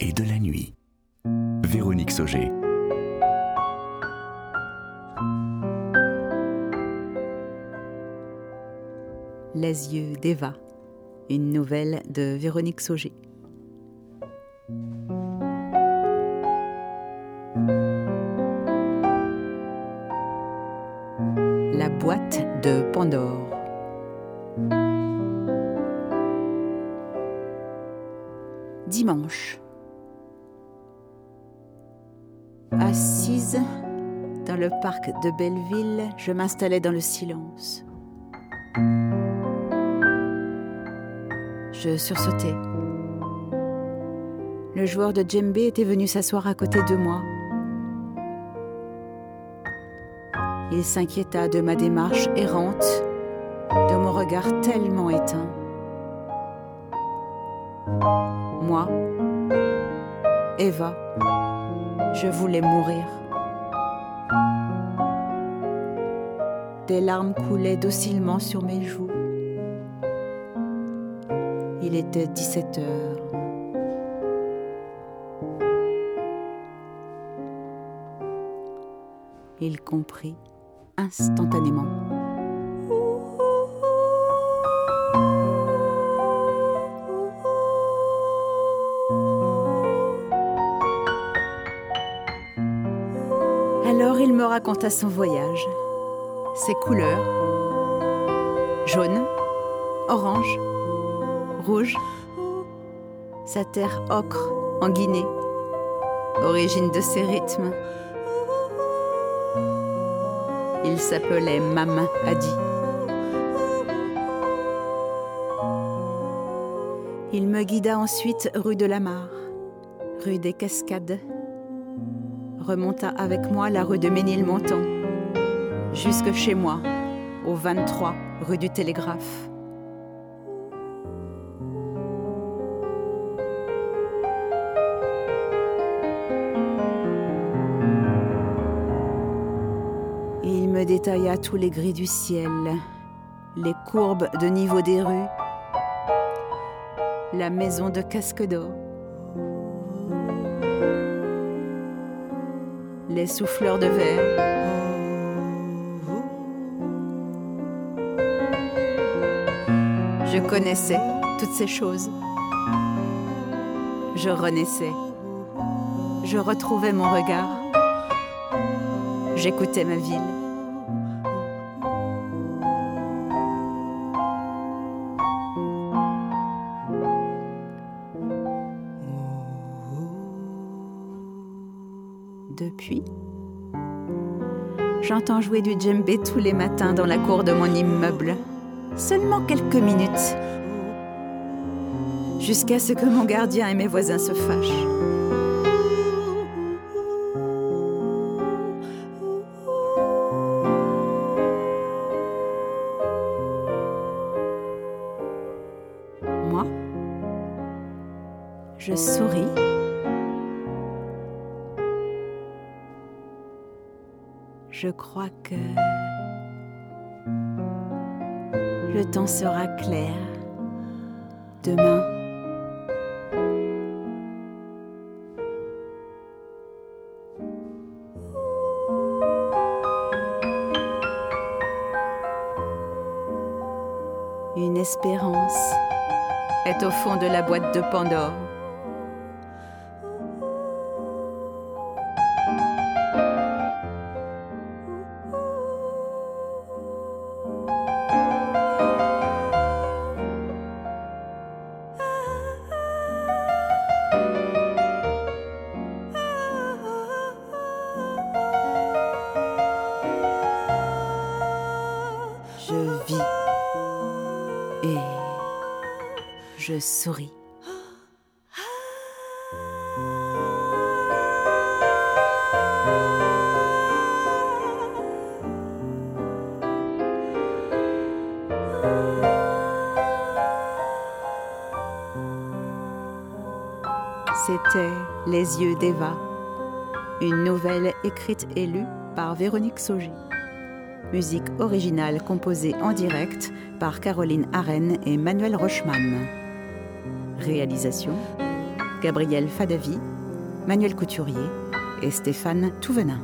et de la nuit. Véronique Sauger. Les yeux d'Eva, une nouvelle de Véronique Sauger. La boîte de Pandore. Dimanche. Assise dans le parc de Belleville, je m'installais dans le silence. Je sursautais. Le joueur de djembé était venu s'asseoir à côté de moi. Il s'inquiéta de ma démarche errante, de mon regard tellement éteint. Moi, Eva, je voulais mourir. Des larmes coulaient docilement sur mes joues. Il était 17 heures. Il comprit instantanément. Il me raconta son voyage, ses couleurs, jaune, orange, rouge, sa terre ocre en Guinée, origine de ses rythmes. Il s'appelait Mama Adi. Il me guida ensuite rue de la Mare, rue des Cascades, remonta avec moi la rue de Ménilmontant, jusque chez moi, au 23 rue du Télégraphe. Il me détailla tous les gris du ciel, les courbes de niveau des rues, la maison de casque d'or, les souffleurs de verre. Je connaissais toutes ces choses. Je renaissais. Je retrouvais mon regard. J'écoutais ma ville. Depuis, j'entends jouer du djembé tous les matins dans la cour de mon immeuble. Seulement quelques minutes. Jusqu'à ce que mon gardien et mes voisins se fâchent. Moi, je souris. Je crois que le temps sera clair demain. Une espérance est au fond de la boîte de Pandore. Je souris. C'était Les yeux d'Eva, une nouvelle écrite et lue par Véronique Sauger. Musique originale composée en direct par Caroline Arène et Manuel Rochman. Réalisation Gabriel Fadavi, Manuel Couturier et Stéphane Touvenin.